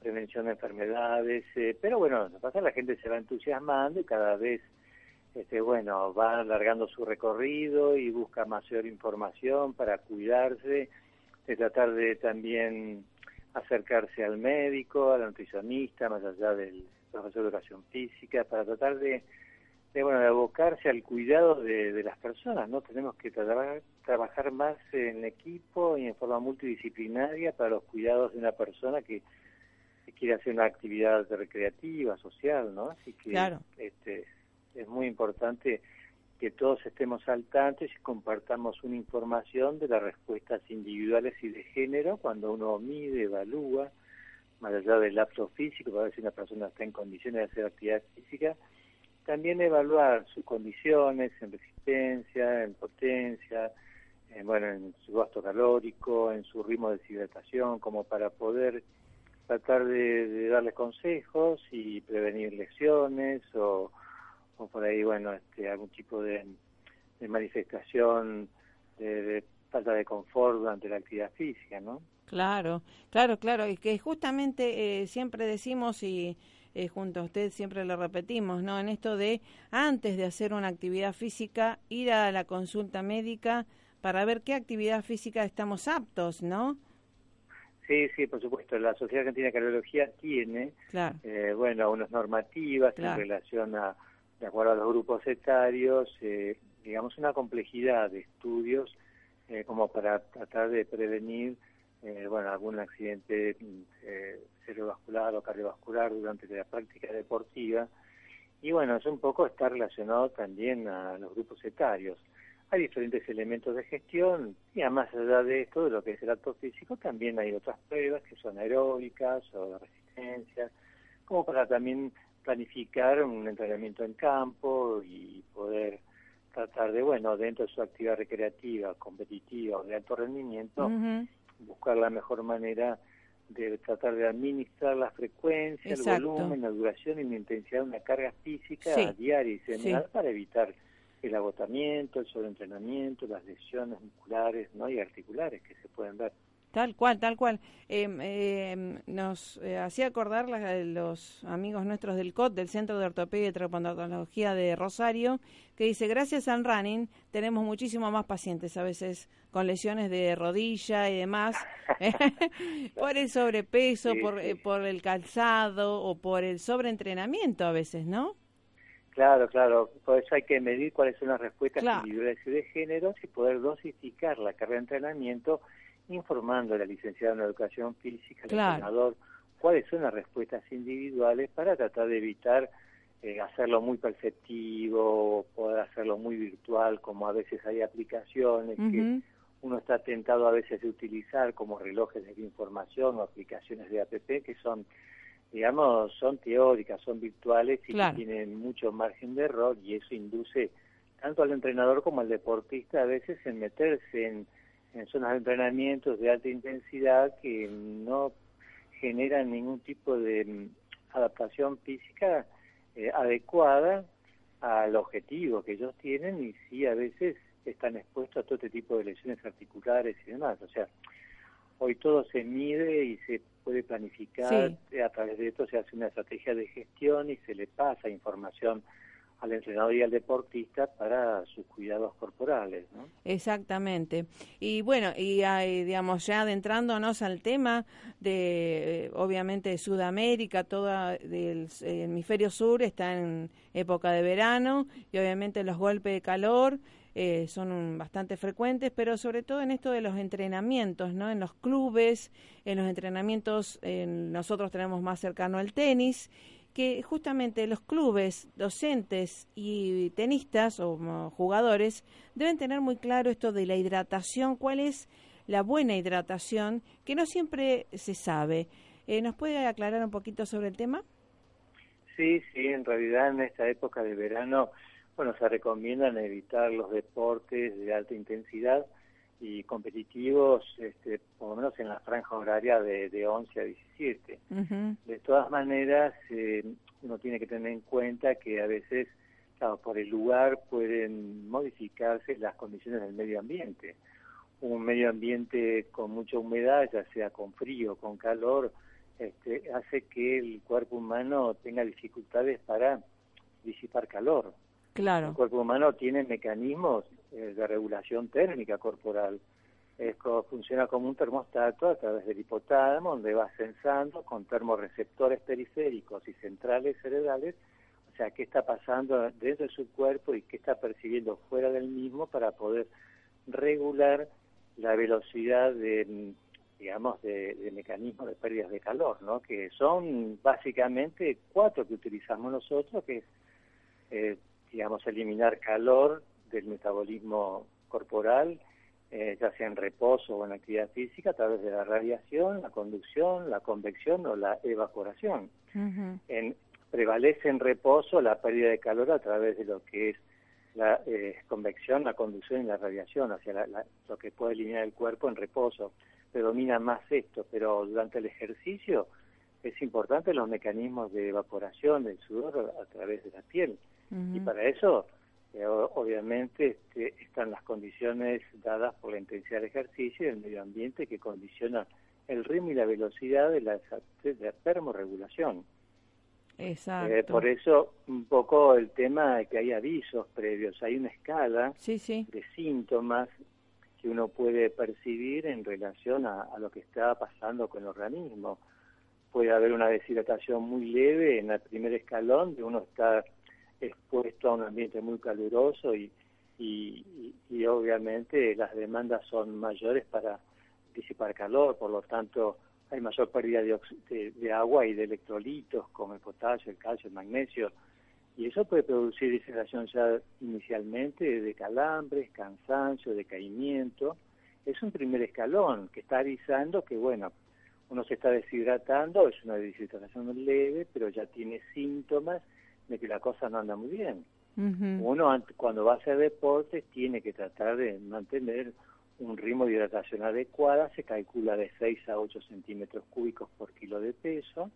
prevención de enfermedades, eh, pero bueno, lo que pasa la gente se va entusiasmando y cada vez, este, bueno, va alargando su recorrido y busca mayor información para cuidarse, de tratar de también acercarse al médico, al nutricionista, más allá del profesor de educación física, para tratar de de, bueno, de abocarse al cuidado de, las personas, ¿no? Tenemos que trabajar más en equipo y en forma multidisciplinaria para los cuidados de una persona que, quiere hacer una actividad recreativa, social, ¿no? Así que este, es muy importante que todos estemos al tanto y compartamos una información de las respuestas individuales y de género cuando uno mide, evalúa, más allá del lapso físico, para ver si una persona está en condiciones de hacer actividad física, también evaluar sus condiciones en resistencia, en potencia, en, bueno, en su gasto calórico, en su ritmo de deshidratación, como para poder tratar de, darles consejos y prevenir lesiones o, por ahí, bueno, este, algún tipo de, manifestación de, falta de confort durante la actividad física, ¿no? Claro, claro, claro, y que justamente eh, siempre decimos y eh, junto a usted siempre lo repetimos, ¿no? En esto de antes de hacer una actividad física, ir a la consulta médica para ver qué actividad física estamos aptos, ¿no? Sí, sí, por supuesto. La Sociedad Argentina de Cardiología tiene, eh, bueno, unas normativas en relación a, de acuerdo a los grupos etarios, eh, digamos, una complejidad de estudios como para tratar de prevenir eh, bueno, algún accidente eh, cerebrovascular o cardiovascular durante la práctica deportiva. Y bueno, eso un poco está relacionado también a los grupos etarios. Hay diferentes elementos de gestión y más allá de esto, de lo que es el acto físico, también hay otras pruebas que son aeróbicas o de resistencia, como para también planificar un entrenamiento en campo y poder tratar de, bueno, dentro de su actividad recreativa, competitiva o de alto rendimiento, buscar la mejor manera de tratar de administrar la frecuencia, el volumen, la duración y la intensidad de una carga física diaria y semanal para evitar el agotamiento, el sobreentrenamiento, las lesiones musculares ¿no? y articulares que se pueden ver. Tal cual, tal cual. Em, em, nos eh, hacía acordar los amigos nuestros del COT, del Centro de Ortopedia y Traumatología de Rosario, que dice, gracias al running tenemos muchísimo más pacientes, a veces con lesiones de rodilla y demás, por el sobrepeso, por, eh, por el calzado o por el sobreentrenamiento a veces, ¿no? Claro, claro. Por eso hay que medir cuáles son las respuestas individuales y de género y poder dosificar la carga de entrenamiento informando a la licenciada en educación física, al entrenador, cuáles son las respuestas individuales para tratar de evitar eh, hacerlo muy perceptivo, poder hacerlo muy virtual, como a veces hay aplicaciones que uno está tentado a veces de utilizar como relojes de información o aplicaciones de APP que son, digamos, son teóricas, son virtuales y que tienen mucho margen de error y eso induce tanto al entrenador como al deportista a veces en meterse en en zonas de entrenamiento de alta intensidad que no generan ningún tipo de mm, adaptación física eh, adecuada al objetivo que ellos tienen y sí a veces están expuestos a todo este tipo de lesiones articulares y demás. O sea, hoy todo se mide y se puede planificar, a través de esto se hace una estrategia de gestión y se le pasa información al entrenador y al deportista para sus cuidados corporales. ¿no? Exactamente. Y bueno, y digamos, ya adentrándonos al tema de, obviamente, Sudamérica, todo el hemisferio sur está en época de verano y obviamente los golpes de calor. Eh, son bastante frecuentes, pero sobre todo en esto de los entrenamientos, ¿no? En los clubes, en los entrenamientos, nosotros tenemos más cercano al tenis que justamente los clubes, docentes y tenistas o jugadores deben tener muy claro esto de la hidratación, cuál es la buena hidratación, que no siempre se sabe. Eh, ¿Nos puede aclarar un poquito sobre el tema? Sí, sí, en realidad en esta época de verano, bueno, se recomiendan evitar los deportes de alta intensidad y competitivos, este, por lo menos en la franja horaria de, de 11 a 17. De todas maneras, eh, uno tiene que tener en cuenta que a veces, claro, por el lugar pueden modificarse las condiciones del medio ambiente. Un medio ambiente con mucha humedad, ya sea con frío, con calor, este, hace que el cuerpo humano tenga dificultades para disipar calor. Claro. El cuerpo humano tiene mecanismos eh, de regulación térmica corporal. Es funciona como un termostato a través del hipotálamo, donde va sensando con termorreceptores periféricos y centrales cerebrales, o sea, qué está pasando dentro de su cuerpo y qué está percibiendo fuera del mismo para poder regular la velocidad de digamos, de, mecanismos de pérdidas de calor, ¿no? Que son básicamente cuatro que utilizamos nosotros, que es, eh, digamos, eliminar calor, del metabolismo corporal, eh, ya sea en reposo o en actividad física, a través de la radiación, la conducción, la convección o la evaporación. en, prevalece en reposo la pérdida de calor a través de lo que es la eh, convección, la conducción y la radiación, hacia lo que puede eliminar el cuerpo en reposo. Predomina más esto, pero durante el ejercicio es importante los mecanismos de evaporación del sudor a través de la piel. Y para eso eh, obviamente este, están las condiciones dadas por la intensidad del ejercicio y el medio ambiente que condiciona el ritmo y la velocidad de la, de termorregulación. Exacto. Eh, por eso un poco el tema de que hay avisos previos, hay una escala de síntomas que uno puede percibir en relación a, a, lo que está pasando con el organismo. Puede haber una deshidratación muy leve en el primer escalón, de uno está expuesto a un ambiente muy caluroso y, y, obviamente las demandas son mayores para disipar calor, por lo tanto hay mayor pérdida de, de, agua y de electrolitos como el potasio, el calcio, el magnesio, y eso puede producir deshidratación ya inicialmente de calambres, cansancio, decaimiento. Es un primer escalón que está avisando que, bueno, uno se está deshidratando, es una deshidratación leve, pero ya tiene síntomas de que la cosa no anda muy bien. Uno cuando va a hacer deporte tiene que tratar de mantener un ritmo de hidratación adecuada, se calcula de 6 a 8 centímetros cúbicos por kilo de peso.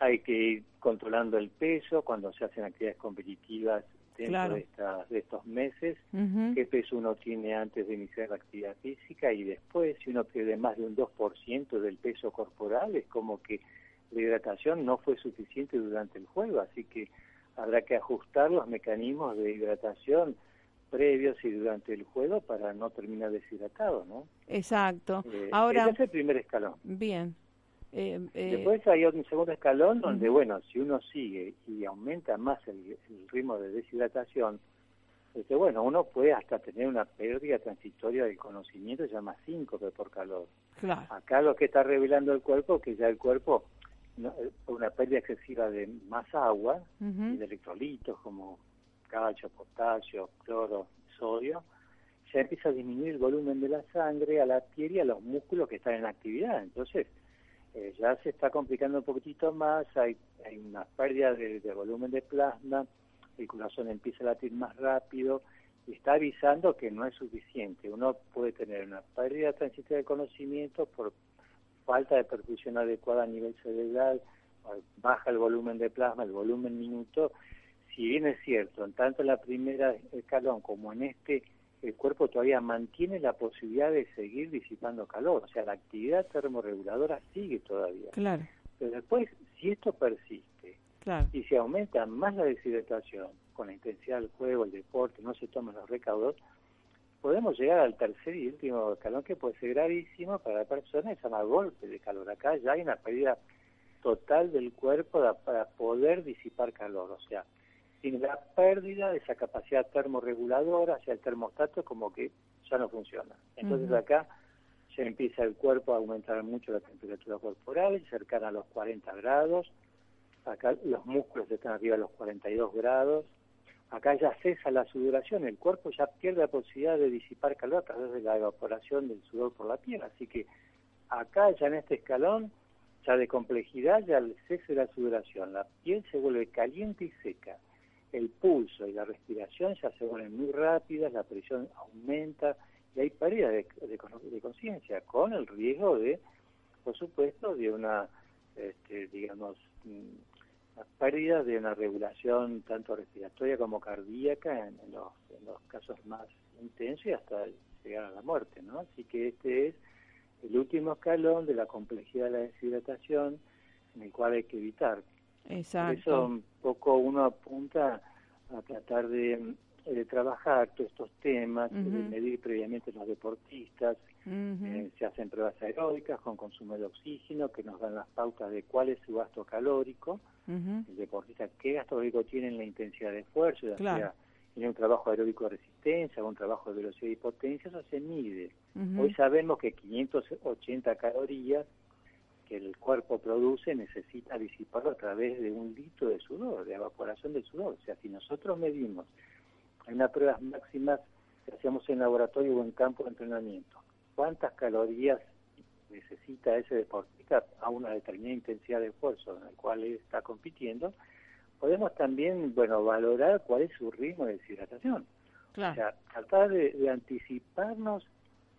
Hay que ir controlando el peso cuando se hacen actividades competitivas dentro de, de, estos meses, qué peso uno tiene antes de iniciar la actividad física y después, si uno pierde más de un 2% del peso corporal, es como que la hidratación no fue suficiente durante el juego, así que habrá que ajustar los mecanismos de hidratación previos y durante el juego para no terminar deshidratado, ¿no? Exacto. Eh, Ahora ese es el primer escalón. Bien. Eh, eh, Después hay un segundo escalón donde, bueno, si uno sigue y aumenta más el, ritmo de deshidratación, este, bueno, uno puede hasta tener una pérdida transitoria del conocimiento, se llama síncope por calor. Claro. Acá lo que está revelando el cuerpo que ya el cuerpo, una pérdida excesiva de más agua y de electrolitos como calcio, potasio, cloro, sodio, ya empieza a disminuir el volumen de la sangre a la piel y a los músculos que están en actividad. Entonces, eh, ya se está complicando un poquitito más, hay, hay una pérdida de, volumen de plasma, el corazón empieza a latir más rápido y está avisando que no es suficiente. Uno puede tener una pérdida transitoria de conocimiento por falta de perfusión adecuada a nivel cerebral, baja el volumen de plasma, el volumen minuto. Si bien es cierto, en tanto en la primera escalón como en este el cuerpo todavía mantiene la posibilidad de seguir disipando calor, o sea, la actividad termorreguladora sigue todavía. Claro. Pero después, si esto persiste y se aumenta más la deshidratación con la intensidad del juego, el deporte, no se toman los recaudos, podemos llegar al tercer y último escalón que puede ser gravísimo para la persona, se llama golpe de calor. Acá ya hay una pérdida total del cuerpo para poder disipar calor, o sea, sin la pérdida de esa capacidad termorreguladora, hacia el termostato como que ya no funciona. Entonces acá ya empieza el cuerpo a aumentar mucho la temperatura corporal, cercana a los 40 grados, acá los músculos están arriba a los 42 grados, acá ya cesa la sudoración, el cuerpo ya pierde la posibilidad de disipar calor a través de la evaporación del sudor por la piel, así que acá ya en este escalón ya de complejidad ya cese de la sudoración, la piel se vuelve caliente y seca, el pulso y la respiración ya se vuelven muy rápidas, la presión aumenta y hay pérdida de, de, conciencia, con el riesgo de, por supuesto, de una, este, digamos, mm, pérdida de una regulación tanto respiratoria como cardíaca en, los, en los casos más intensos y hasta llegar a la muerte, ¿no? Así que este es el último escalón de la complejidad de la deshidratación en el cual hay que evitar Exacto. eso un poco uno apunta a tratar de, trabajar todos estos temas, de medir previamente los deportistas, eh, se hacen pruebas aeróbicas con consumo de oxígeno que nos dan las pautas de cuál es su gasto calórico, el deportista qué gasto calórico tiene en la intensidad de esfuerzo, ya sea en un trabajo aeróbico de resistencia o un trabajo de velocidad y potencia, eso se mide. Hoy sabemos que 580 calorías que el cuerpo produce necesita disiparlo a través de un litro de sudor, de evaporación del sudor. O sea, si nosotros medimos en unas pruebas máximas que hacemos en laboratorio o en campo de entrenamiento, cuántas calorías necesita ese deportista a una determinada intensidad de esfuerzo en el cual él está compitiendo, podemos también, bueno, valorar cuál es su ritmo de deshidratación. O sea, tratar de, de anticiparnos,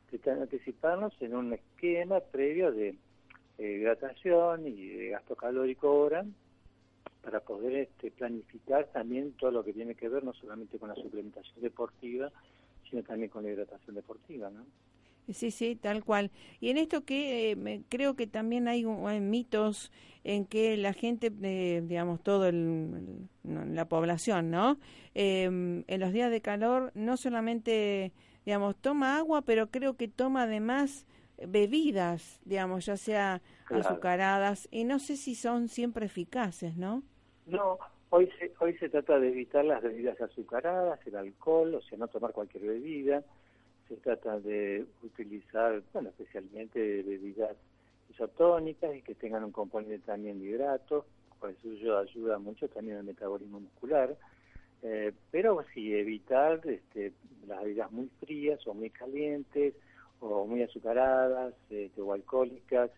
de anticiparnos en un esquema previo de eh, hidratación y de gasto calórico hora para poder este, planificar también todo lo que tiene que ver no solamente con la suplementación deportiva, sino también con la hidratación deportiva, ¿no? Sí, sí, tal cual. Y en esto que eh, creo que también hay, mitos en que la gente, eh, digamos, todo el, la población, ¿no? Em, en los días de calor no solamente, digamos, toma agua, pero creo que toma además bebidas, digamos, ya sea azucaradas, y no sé si son siempre eficaces, ¿no? No, hoy se, hoy se trata de evitar las bebidas azucaradas, el alcohol, o sea, no tomar cualquier bebida, se trata de utilizar, bueno, especialmente bebidas isotónicas y que tengan un componente también de hidratos, por eso ayuda mucho también al metabolismo muscular, eh, pero sí evitar este, las bebidas muy frías o muy calientes, o muy azucaradas este, o alcohólicas,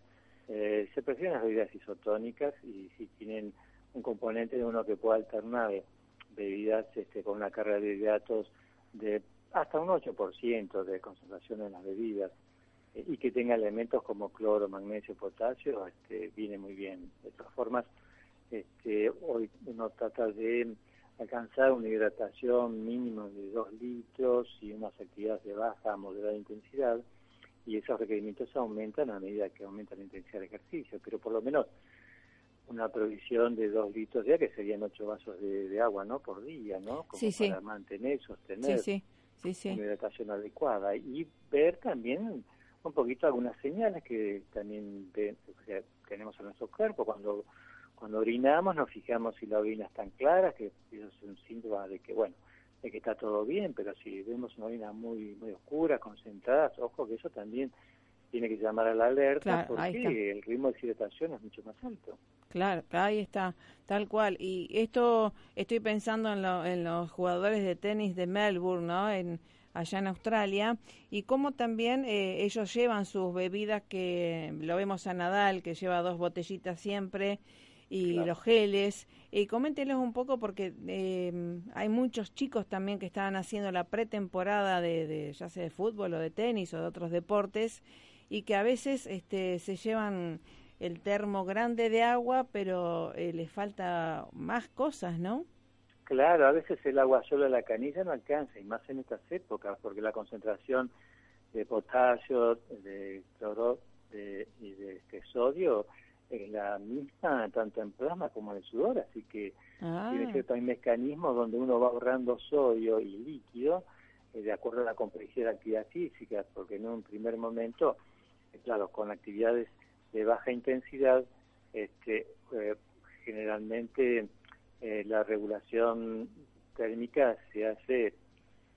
Eh, se prefieren las bebidas isotónicas y si tienen un componente de uno que pueda alternar bebidas este, con una carga de hidratos de hasta un 8% de concentración en las bebidas eh, y que tenga elementos como cloro, magnesio, potasio, este, viene muy bien. De todas formas, este, hoy uno trata de alcanzar una hidratación mínima de 2 litros y unas actividades de baja a moderada intensidad y esos requerimientos aumentan a medida que aumenta la intensidad de ejercicio, pero por lo menos una provisión de 2 litros de agua, que serían 8 vasos de, agua no por día, ¿no? Como para mantener, sostener una hidratación adecuada y ver también un poquito algunas señales que también tenemos en nuestro cuerpo. Cuando cuando orinamos nos fijamos si la orina es tan clara, que eso es un síntoma de que, bueno, de que está todo bien, pero si vemos una orina muy, muy oscura, concentrada, ojo que eso también tiene que llamar a la alerta porque el ritmo de hidratación es mucho más alto. Claro, ahí está, tal cual. Y esto estoy pensando en, en los jugadores de tenis de Melbourne, ¿no? En, allá en Australia, y cómo también eh, ellos llevan sus bebidas, que lo vemos a Nadal, que lleva dos botellitas siempre, y los geles. Y coménteles un poco porque eh, hay muchos chicos también que estaban haciendo la pretemporada de, ya sea de fútbol o de tenis o de otros deportes y que a veces este, se llevan el termo grande de agua, pero eh, les falta más cosas, ¿no? Claro, a veces el agua solo de la canilla no alcanza, y más en estas épocas, porque la concentración de potasio, de cloro y de este sodio es la misma tanto en plasma como en el sudor, así que ah. tiene ciertos mecanismos donde uno va ahorrando sodio y líquido eh, de acuerdo a la complejidad de la actividad física, porque en un primer momento, eh, claro, con actividades de baja intensidad, este, eh, generalmente la regulación térmica se hace,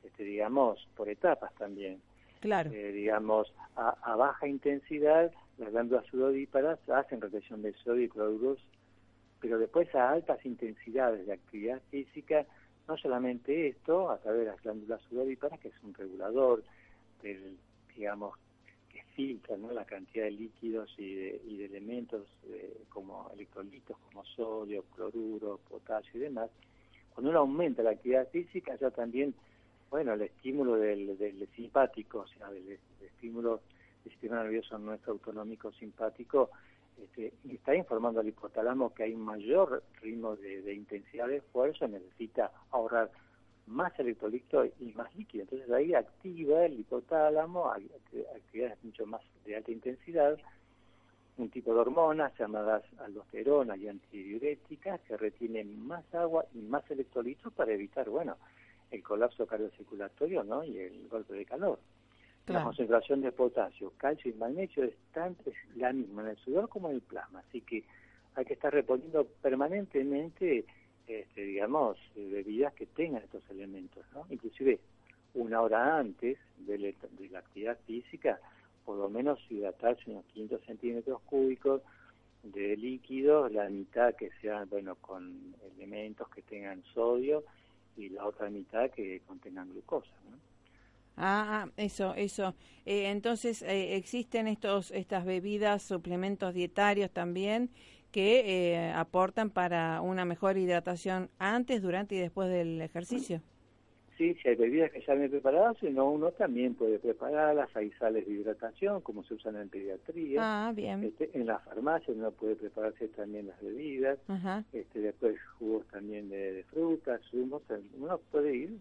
este, digamos, por etapas también. Claro. digamos, a, a baja intensidad las glándulas sudoríparas hacen retención de sodio y cloruros, pero después a altas intensidades de actividad física, no solamente esto, a través de las glándulas sudoríparas, que es un regulador del, digamos, ¿no? la cantidad de líquidos y de, y de elementos eh, como electrolitos, como sodio, cloruro, potasio y demás, cuando uno aumenta la actividad física, ya también, bueno, el estímulo del, del simpático, o sea, del estímulo el sistema nervioso nuestro autonómico simpático este, está informando al hipotálamo que hay un mayor ritmo de, intensidad de esfuerzo, necesita ahorrar más electrolito y más líquido. Entonces ahí activa el hipotálamo, actividades mucho más de alta intensidad, un tipo de hormonas llamadas aldosterona y antidiuréticas que retienen más agua y más electrolitos para evitar, bueno, el colapso cardiocirculatorio ¿no? y el golpe de calor. La concentración de potasio, calcio y magnesio es, la misma en el sudor como en el plasma, así que hay que estar reponiendo permanentemente, este, digamos, bebidas que tengan estos elementos, ¿no? Inclusive una hora antes de, la actividad física, por lo menos hidratarse unos 500 centímetros cúbicos de líquido, la mitad que sea, bueno, con elementos que tengan sodio y la otra mitad que contengan glucosa, ¿no? Ah, ah, eso, eso. Eh, entonces, eh, existen estos, estas bebidas, suplementos dietarios también que eh, aportan para una mejor hidratación antes, durante y después del ejercicio. Sí, si hay bebidas que ya vienen preparadas, sino uno también puede prepararlas. Hay sales de hidratación, como se usan en pediatría. Ah, bien. Este, en la farmacia uno puede prepararse también las bebidas. Este, después jugos también de, de frutas, zumos. Uno puede ir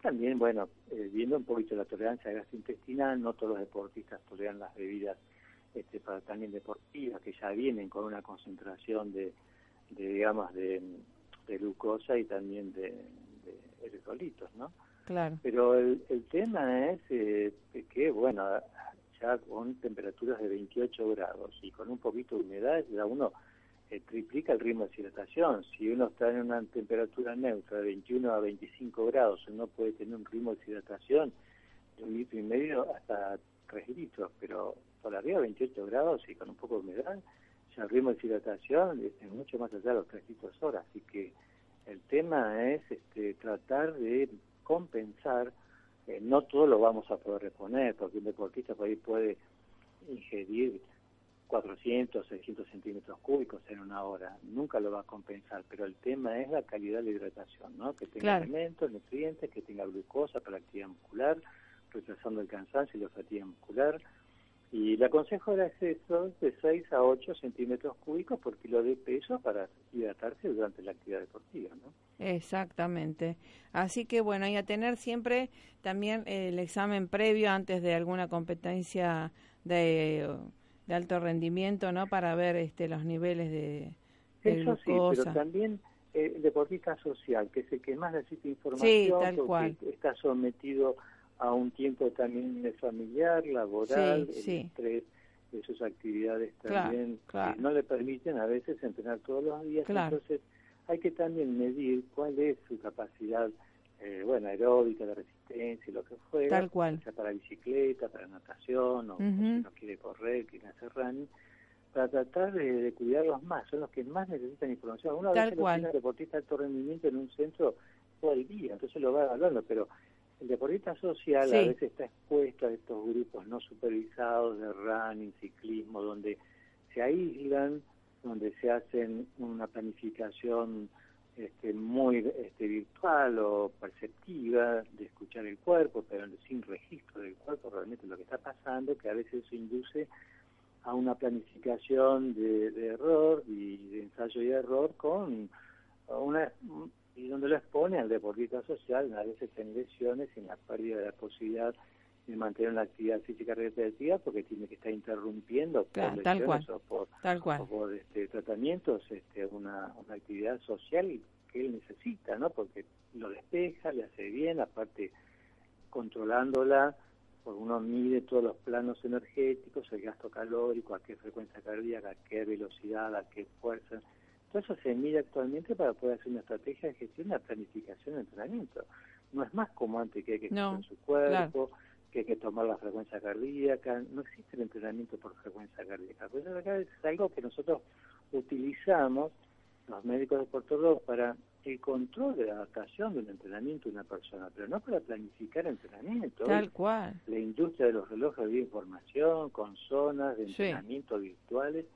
también, bueno, eh, viendo un poquito la tolerancia gastrointestinal, no todos los deportistas toleran las bebidas este, para también deportivas, que ya vienen con una concentración de, digamos, de, glucosa y también de, electrolitos, ¿no? Claro. Pero el, tema es eh, que, bueno, ya con temperaturas de 28 grados y con un poquito de humedad, ya uno eh, triplica el ritmo de hidratación. Si uno está en una temperatura neutra de 21 a 25 grados, uno puede tener un ritmo de hidratación de un litro y medio hasta 3 litros, pero por arriba de 28 grados y con un poco de humedad, ya el ritmo de hidratación es mucho más allá de los 3 litros hora. Así que el tema es este, tratar de compensar, eh, no todo lo vamos a poder reponer, porque un deportista por ahí puede ingerir 400, 600 centímetros cúbicos en una hora. Nunca lo va a compensar, pero el tema es la calidad de la hidratación, ¿no? Que tenga alimentos, nutrientes, que tenga glucosa para la actividad muscular, retrasando el cansancio y la fatiga muscular. Y le aconsejo el acceso de 6 a 8 centímetros cúbicos por kilo de peso para hidratarse durante la actividad deportiva, ¿no? Exactamente. Así que bueno, y a tener siempre también el examen previo antes de alguna competencia de de alto rendimiento, ¿no? Para ver este, los niveles de, Eso sí, pero también eh, el deportista social, que es el que más necesita información, tal cual. está sometido a un tiempo también familiar, laboral, el estrés de sus actividades también no le permiten a veces entrenar todos los días. Entonces hay que también medir cuál es su capacidad eh, bueno, aeróbica, de resistencia, lo que fuera, Tal cual. sea para bicicleta, para natación, o, si no quiere correr, quiere hacer running, para tratar de, cuidarlos más, son los que más necesitan información. Uno Tal cual. tiene deportista de alto rendimiento en un centro todo el día, entonces lo va evaluando, pero el deportista social a veces está expuesto a estos grupos no supervisados de running, ciclismo, donde se aíslan, donde se hacen una planificación este, muy este, virtual o perceptiva de escuchar el cuerpo, pero sin registro del cuerpo realmente lo que está pasando, que a veces eso induce a una planificación de, error y de ensayo y error con una y donde lo expone al deportista social a veces en lesiones y en la pérdida de la posibilidad de mantener una actividad física repetitiva porque tiene que estar interrumpiendo por tal cual, o por, tal cual. por este, tratamientos este, una, una actividad social que él necesita, ¿no? Porque lo despeja, le hace bien, aparte controlándola, porque uno mide todos los planos energéticos, el gasto calórico, a qué frecuencia cardíaca, a qué velocidad, a qué fuerza. Todo eso se mide actualmente para poder hacer una estrategia de gestión, una planificación de entrenamiento. No es más como antes que hay que no, su cuerpo, que hay que tomar la frecuencia cardíaca, no existe el entrenamiento por frecuencia cardíaca, pero acá es algo que nosotros utilizamos, los médicos deportólogos, para el control de la adaptación de un entrenamiento de una persona, pero no para planificar entrenamiento. Tal cual. La industria de los relojes de información, con zonas de entrenamiento virtuales,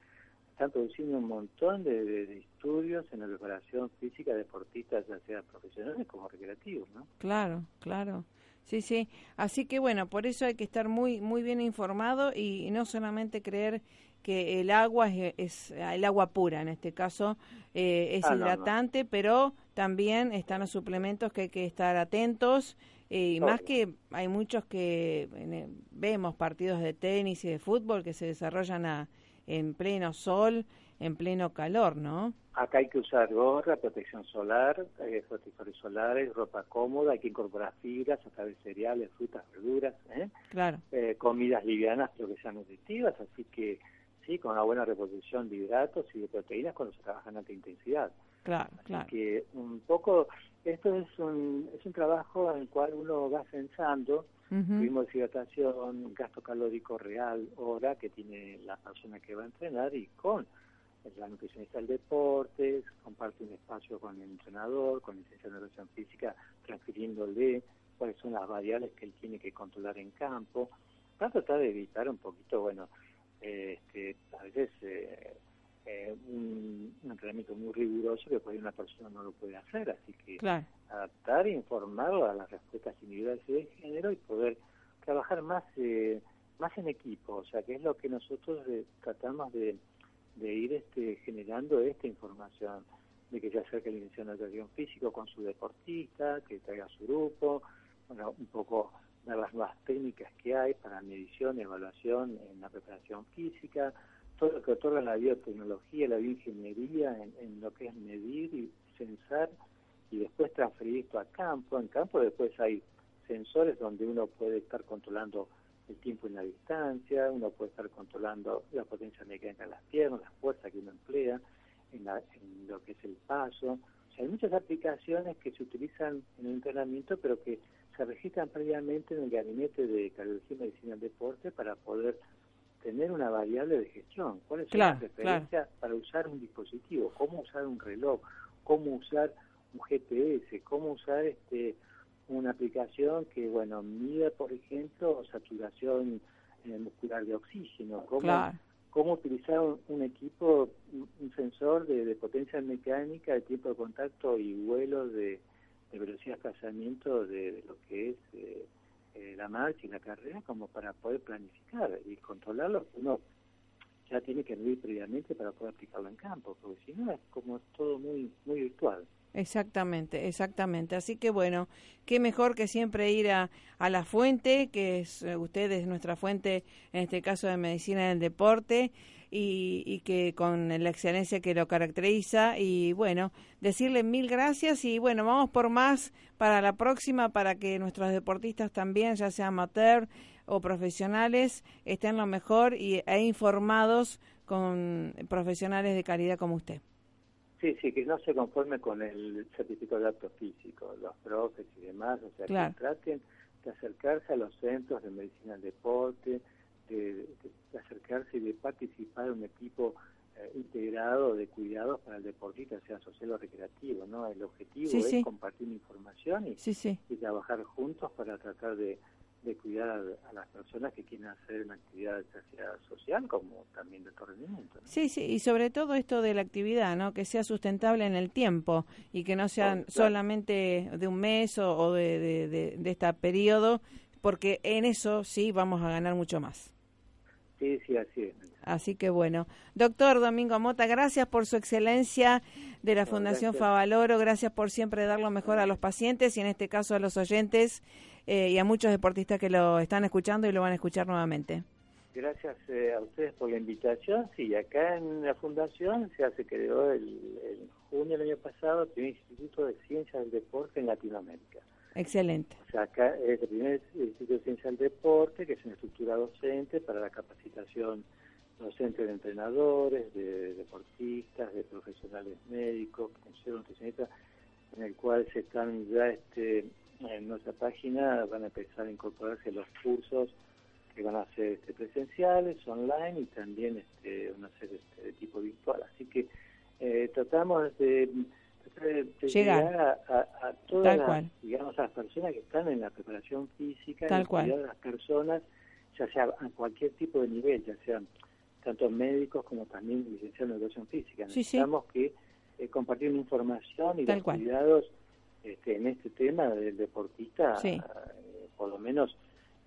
están produciendo un montón de, de, estudios en la preparación física de deportistas, ya sea profesionales como recreativos, ¿no? Claro, claro. Sí, sí. Así que bueno, por eso hay que estar muy muy bien informado y no solamente creer que el agua es, el agua pura en este caso eh, es ah, hidratante, pero también están los suplementos que hay que estar atentos eh, y más que hay muchos que vemos partidos de tenis y de fútbol que se desarrollan a, en pleno sol, en pleno calor, ¿no? Acá hay que usar gorra, protección solar, eh, protectores solares, ropa cómoda, hay que incorporar fibras a través de cereales, frutas, verduras, ¿eh? Claro. Eh, comidas livianas pero que sean nutritivas, así que sí, con una buena reposición de hidratos y de proteínas cuando se trabaja en alta intensidad. Claro, así claro. que un poco, esto es un, es un trabajo en el cual uno va pensando, tuvimos hidratación, gasto calórico real, hora que tiene la persona que va a entrenar y con la nutricionista del deporte, comparte un espacio con el entrenador, con el licenciado de educación física, transfiriéndole cuáles son las variables que él tiene que controlar en campo, para tratar de evitar un poquito, bueno, este, a veces eh, eh, un, entrenamiento muy riguroso que por una persona no lo puede hacer, así que adaptar e informarlo a las respuestas individuales y de género y poder trabajar más eh, más en equipo, o sea, que es lo que nosotros tratamos de de ir este, generando esta información, de que se acerque la dirección de educación físico con su deportista, que traiga su grupo, bueno, un poco ver las nuevas técnicas que hay para medición, evaluación en la preparación física, todo lo que otorga la biotecnología, la bioingeniería en, en lo que es medir y censar y después transferir esto a campo. En campo después hay sensores donde uno puede estar controlando el tiempo y la distancia, uno puede estar controlando la potencia mecánica de las piernas, la fuerza que uno emplea, en, lo que es el paso. O sea, hay muchas aplicaciones que se utilizan en el entrenamiento, pero que se registran previamente en el gabinete de cardiología y medicina del deporte para poder tener una variable de gestión. ¿Cuáles son las referencias para usar un dispositivo? ¿Cómo usar un reloj? ¿Cómo usar un GPS? ¿Cómo usar este una aplicación que, bueno, mide, por ejemplo, saturación eh, muscular de oxígeno, cómo cómo utilizar un, equipo, un sensor de, potencia mecánica, de tiempo de contacto y vuelo de, velocidad de desplazamiento de, lo que es eh, eh, la marcha y la carrera, como para poder planificar y controlarlo. Uno ya tiene que medir previamente para poder aplicarlo en campo, porque si no es como todo muy, muy virtual. Exactamente, exactamente. Así que bueno, qué mejor que siempre ir a, a la fuente, que es eh, usted es nuestra fuente, en este caso de medicina del deporte, y, y, que con la excelencia que lo caracteriza. Y bueno, decirle mil gracias y bueno, vamos por más para la próxima, para que nuestros deportistas también, ya sea amateur o profesionales, estén lo mejor y, e informados con profesionales de calidad como usted. Sí, sí, que no se conforme con el certificado de acto físico, los profes y demás, o sea, que traten de acercarse a los centros de medicina del deporte, de, acercarse y de participar en un equipo eh, integrado de cuidados para el deportista, sea social o recreativo, ¿no? El objetivo es compartir información y, y trabajar juntos para tratar de de cuidar a, las personas que quieren hacer una actividad sea social como también de rendimiento. Sí, sí, y sobre todo esto de la actividad, ¿no? Que sea sustentable en el tiempo y que no sea solamente de un mes o, de, de, de, este periodo, porque en eso sí vamos a ganar mucho más. Sí, sí, así es. Así que bueno. Doctor Domingo Mota, gracias por su excelencia de la Fundación Favaloro, gracias por siempre dar lo mejor a los pacientes y en este caso a los oyentes eh, y a muchos deportistas que lo están escuchando y lo van a escuchar nuevamente. Gracias eh, a ustedes por la invitación. Sí, acá en la Fundación se hace creó el, junio del año pasado el primer Instituto de Ciencias del Deporte en Latinoamérica. Excelente. O sea, acá es el primer Instituto de Ciencias del Deporte, que es una estructura docente para la capacitación docente de entrenadores, de deportistas, de profesionales médicos, nutricionistas, en el cual se están ya este, en nuestra página van a empezar a incorporarse los cursos que van a ser este, presenciales, online y también este, van a ser este, de tipo virtual. Así que eh, tratamos de, llegar. a, todas las, digamos, a las personas que están en la preparación física Tal y a las personas, ya sea a cualquier tipo de nivel, ya sean tanto médicos como también licenciados en educación física. Necesitamos que eh, compartir información y los cuidados este, en este tema del deportista, eh, por lo menos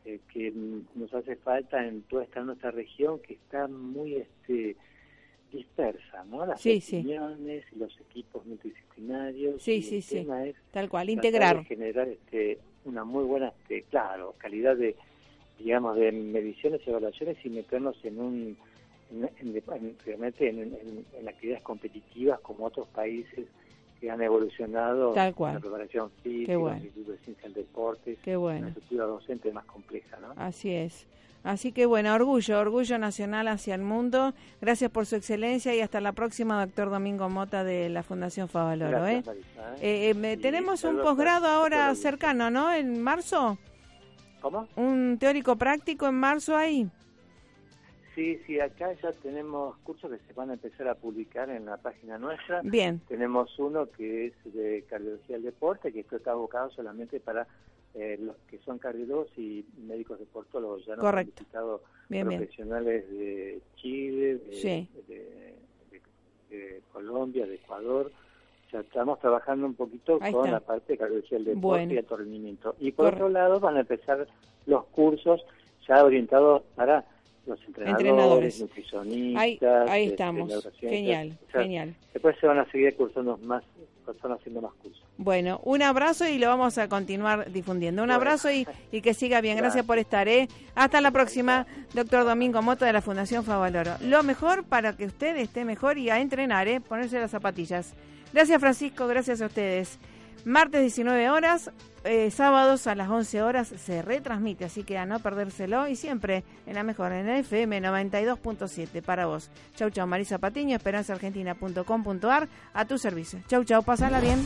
eh, que nos hace falta en toda esta nuestra región que está muy este dispersa, ¿no? Las opiniones y los equipos multidisciplinarios. Sí, sí, sí. Tal cual, integrar. generar este, una muy buena, este, claro, calidad de, digamos, de mediciones y evaluaciones y meternos en un, en, realmente en, en actividades competitivas como otros países que han evolucionado Tal cual. la preparación física, bueno. el Instituto de Ciencia del Deporte, Qué bueno. una estructura docente más compleja. ¿no? Así es. Así que bueno, orgullo, orgullo nacional hacia el mundo. Gracias por su excelencia y hasta la próxima, doctor Domingo Mota de la Fundación Favaloro. ¿eh? ¿eh? eh, tenemos un posgrado ahora cercano, ¿no? En marzo. ¿Cómo? Un teórico práctico en marzo ahí. Sí, sí, acá ya tenemos cursos que se van a empezar a publicar en la página nuestra. Bien. Tenemos uno que es de cardiología del deporte, que esto está abocado solamente para eh, los que son cardiólogos y médicos deportólogos. Ya no Correcto. han profesionales de Chile, de, Colombia, de Ecuador. Ya estamos trabajando un poquito con la parte de cardiología del deporte y alto rendimiento. Y por otro lado van a empezar los cursos ya orientados para los entrenadores, nutricionistas. Ahí, ahí este, estamos. Genial, genial. Después se van a seguir cursando más, personas haciendo más cursos. Bueno, un abrazo y lo vamos a continuar difundiendo. Un abrazo y, y, que siga bien. Gracias, por estar. ¿eh? Hasta la próxima, doctor Domingo Moto de la Fundación Favaloro. Lo mejor para que usted esté mejor y a entrenar, ¿eh? ponerse las zapatillas. Gracias, Francisco. Gracias a ustedes. Martes 19 horas, eh, sábados a las 11 horas se retransmite, así que a no perdérselo y siempre en la mejor, en el FM 92.7 para vos. Chau, chau, Marisa Patiño, esperanzaargentina.com.ar, a tu servicio. Chau, chau, pasala bien.